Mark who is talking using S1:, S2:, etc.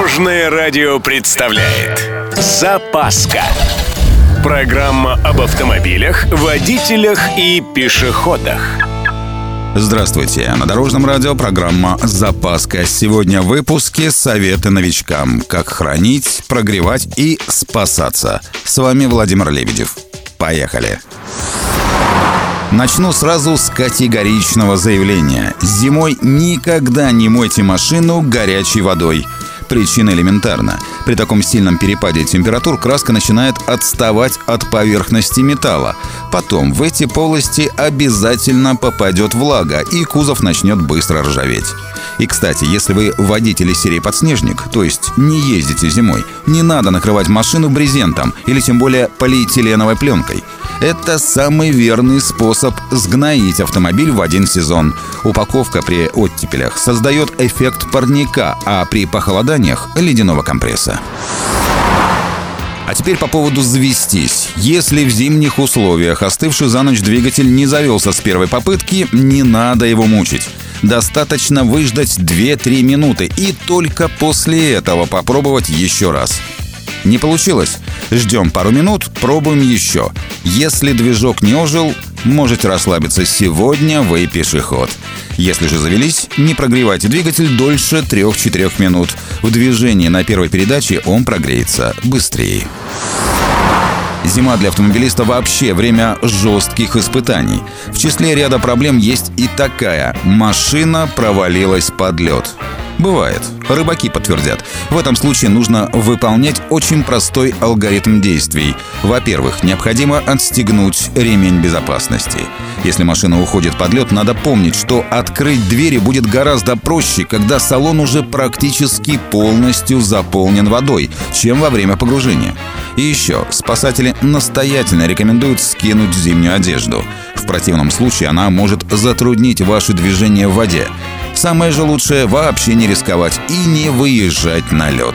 S1: Дорожное радио представляет Запаска Программа об автомобилях, водителях и пешеходах
S2: Здравствуйте! На Дорожном радио программа «Запаска». Сегодня в выпуске советы новичкам. Как хранить, прогревать и спасаться. С вами Владимир Лебедев. Поехали! Начну сразу с категоричного заявления. Зимой никогда не мойте машину горячей водой. Причина элементарна. При таком сильном перепаде температур краска начинает отставать от поверхности металла. Потом в эти полости обязательно попадет влага, и кузов начнет быстро ржаветь. И, кстати, если вы водитель серии «Подснежник», то есть не ездите зимой, не надо накрывать машину брезентом или тем более полиэтиленовой пленкой – это самый верный способ сгноить автомобиль в один сезон. Упаковка при оттепелях создает эффект парника, а при похолоданиях – ледяного компресса. А теперь по поводу завестись. Если в зимних условиях остывший за ночь двигатель не завелся с первой попытки, не надо его мучить. Достаточно выждать 2-3 минуты и только после этого попробовать еще раз. Не получилось? Ждем пару минут, пробуем еще. Если движок не ожил, можете расслабиться. Сегодня вы пешеход. Если же завелись, не прогревайте двигатель дольше 3-4 минут. В движении на первой передаче он прогреется быстрее. Зима для автомобилиста вообще время жестких испытаний. В числе ряда проблем есть и такая. Машина провалилась под лед. Бывает. Рыбаки подтвердят. В этом случае нужно выполнять очень простой алгоритм действий. Во-первых, необходимо отстегнуть ремень безопасности. Если машина уходит под лед, надо помнить, что открыть двери будет гораздо проще, когда салон уже практически полностью заполнен водой, чем во время погружения. И еще, спасатели настоятельно рекомендуют скинуть зимнюю одежду. В противном случае она может затруднить ваше движение в воде. Самое же лучшее вообще не рисковать и не выезжать на лед.